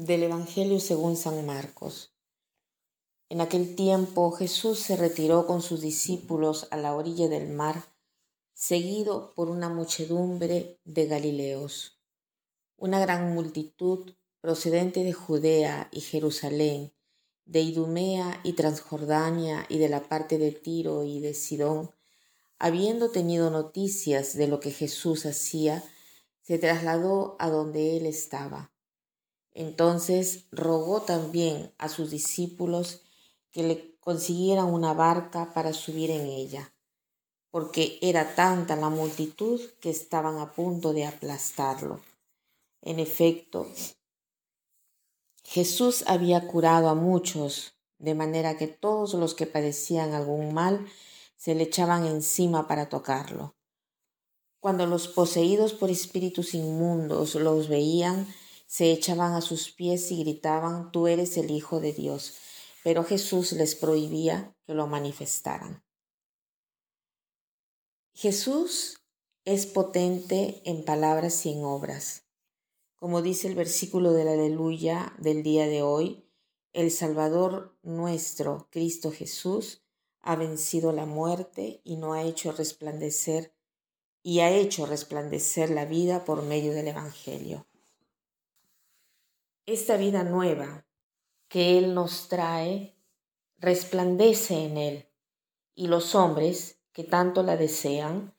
Del Evangelio según San Marcos. En aquel tiempo Jesús se retiró con sus discípulos a la orilla del mar, seguido por una muchedumbre de Galileos. Una gran multitud procedente de Judea y Jerusalén, de Idumea y Transjordania y de la parte de Tiro y de Sidón, habiendo tenido noticias de lo que Jesús hacía, se trasladó a donde él estaba entonces rogó también a sus discípulos que le consiguieran una barca para subir en ella, porque era tanta la multitud que estaban a punto de aplastarlo. En efecto, Jesús había curado a muchos, de manera que todos los que padecían algún mal se le echaban encima para tocarlo. Cuando los poseídos por espíritus inmundos los veían, se echaban a sus pies y gritaban, Tú eres el Hijo de Dios. Pero Jesús les prohibía que lo manifestaran. Jesús es potente en palabras y en obras. Como dice el versículo de la aleluya del día de hoy, el Salvador nuestro, Cristo Jesús, ha vencido la muerte y no ha hecho resplandecer y ha hecho resplandecer la vida por medio del Evangelio esta vida nueva que Él nos trae resplandece en Él y los hombres que tanto la desean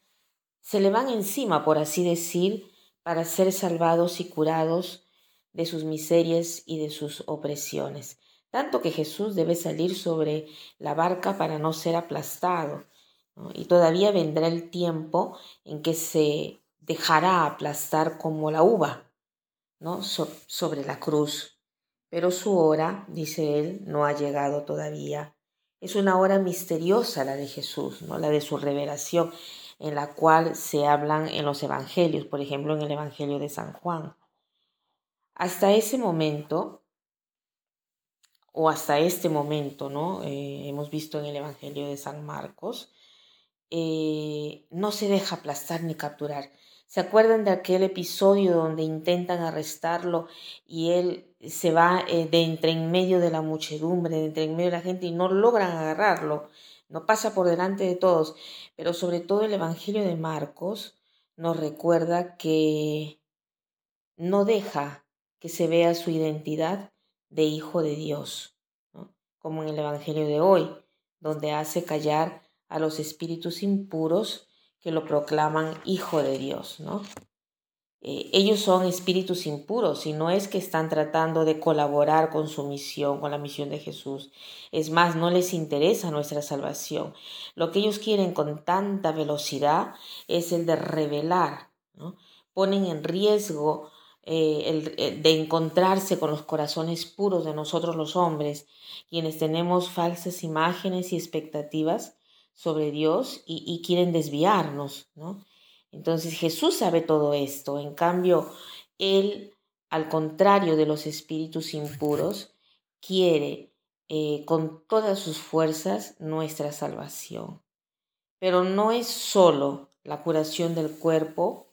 se le van encima, por así decir, para ser salvados y curados de sus miserias y de sus opresiones. Tanto que Jesús debe salir sobre la barca para no ser aplastado. Y todavía vendrá el tiempo en que se dejará aplastar como la uva. ¿No? sobre la cruz. Pero su hora, dice él, no ha llegado todavía. Es una hora misteriosa la de Jesús, ¿no? la de su revelación, en la cual se hablan en los evangelios, por ejemplo, en el Evangelio de San Juan. Hasta ese momento, o hasta este momento, ¿no? Eh, hemos visto en el Evangelio de San Marcos, eh, no se deja aplastar ni capturar. ¿Se acuerdan de aquel episodio donde intentan arrestarlo y él se va eh, de entre en medio de la muchedumbre, de entre en medio de la gente y no logran agarrarlo? No pasa por delante de todos, pero sobre todo el Evangelio de Marcos nos recuerda que no deja que se vea su identidad de hijo de Dios, como en el Evangelio de hoy, donde hace callar a los espíritus impuros que lo proclaman hijo de Dios, ¿no? Eh, ellos son espíritus impuros y no es que están tratando de colaborar con su misión, con la misión de Jesús. Es más, no les interesa nuestra salvación. Lo que ellos quieren con tanta velocidad es el de revelar. Ponen en riesgo eh, el, de encontrarse con los corazones puros de nosotros los hombres, quienes tenemos falsas imágenes y expectativas sobre Dios y, quieren desviarnos, ¿no? Entonces Jesús sabe todo esto, en cambio, Él, al contrario de los espíritus impuros, quiere eh, con todas sus fuerzas nuestra salvación. Pero no es solo la curación del cuerpo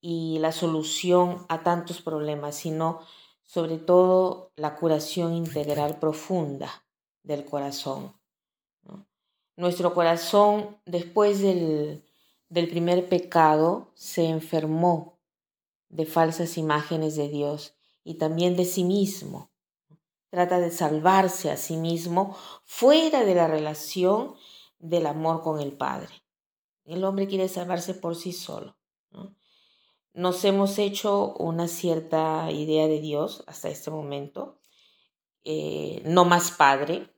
y la solución a tantos problemas, sino sobre todo la curación integral profunda del corazón. Nuestro corazón, después del, del primer pecado, se enfermó de falsas imágenes de Dios y también de sí mismo. Trata de salvarse a sí mismo fuera de la relación del amor con el Padre. El hombre quiere salvarse por sí solo. Nos hemos hecho una cierta idea de Dios hasta este momento, eh, no más Padre,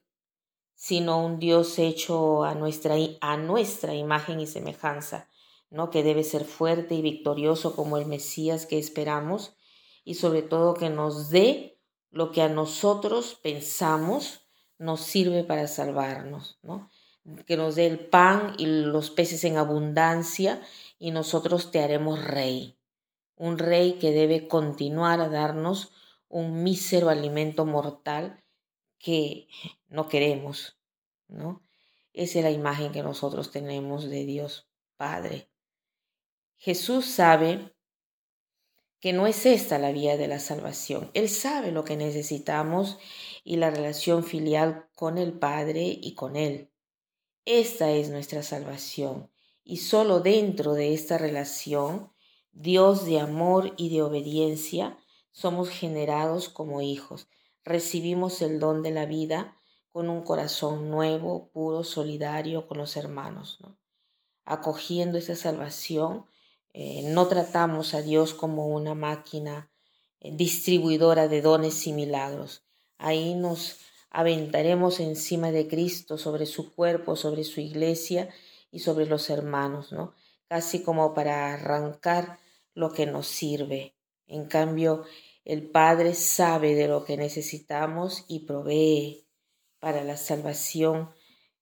sino un Dios hecho a nuestra, a nuestra imagen y semejanza, ¿no? que debe ser fuerte y victorioso como el Mesías que esperamos y sobre todo que nos dé lo que a nosotros pensamos nos sirve para salvarnos, ¿no? que nos dé el pan y los peces en abundancia y nosotros te haremos rey, un rey que debe continuar a darnos un mísero alimento mortal que no queremos, ¿no? Esa es la imagen que nosotros tenemos de Dios Padre. Jesús sabe que no es esta la vía de la salvación. Él sabe lo que necesitamos y la relación filial con el Padre y con Él. Esta es nuestra salvación y solo dentro de esta relación, Dios de amor y de obediencia, somos generados como hijos. Recibimos el don de la vida con un corazón nuevo, puro, solidario con los hermanos. Acogiendo esa salvación, eh, no tratamos a Dios como una máquina eh, distribuidora de dones y milagros. Ahí nos aventaremos encima de Cristo, sobre su cuerpo, sobre su iglesia y sobre los hermanos, ¿no? Casi como para arrancar lo que nos sirve. En cambio, el Padre sabe de lo que necesitamos y provee para la salvación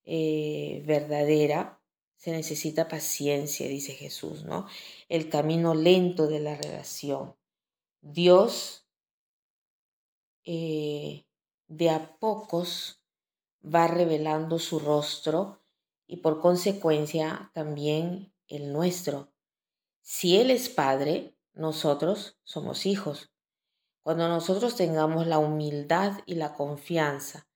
eh, verdadera se necesita paciencia, dice Jesús, ¿no? El camino lento de la relación. Dios eh, de a pocos va revelando su rostro y por consecuencia también el nuestro. Si Él es Padre, nosotros somos hijos. Cuando nosotros tengamos la humildad y la confianza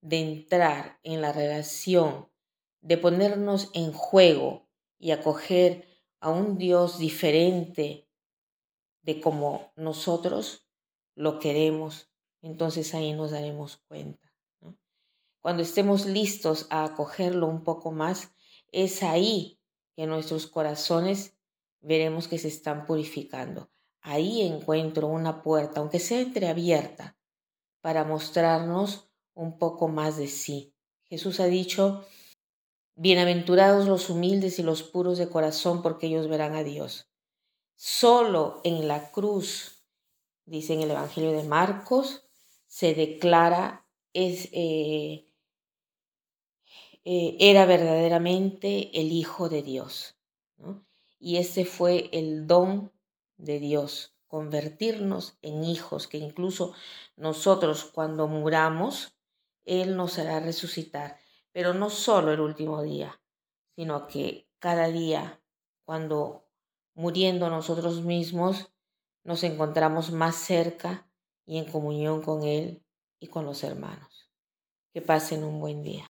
de entrar en la relación, de ponernos en juego y acoger a un Dios diferente de como nosotros lo queremos, entonces ahí nos daremos cuenta. Cuando estemos listos a acogerlo un poco más, es ahí que nuestros corazones veremos que se están purificando. Ahí encuentro una puerta, aunque sea entreabierta, para mostrarnos un poco más de sí. Jesús ha dicho, Bienaventurados los humildes y los puros de corazón, porque ellos verán a Dios. Solo en la cruz, dice en el Evangelio de Marcos, se declara, es, eh, eh, era verdaderamente el Hijo de Dios. Y ese fue el don de Dios, convertirnos en hijos, que incluso nosotros cuando muramos, él nos hará resucitar, pero no solo el último día, sino que cada día, cuando muriendo nosotros mismos, nos encontramos más cerca y en comunión con Él y con los hermanos. Que pasen un buen día.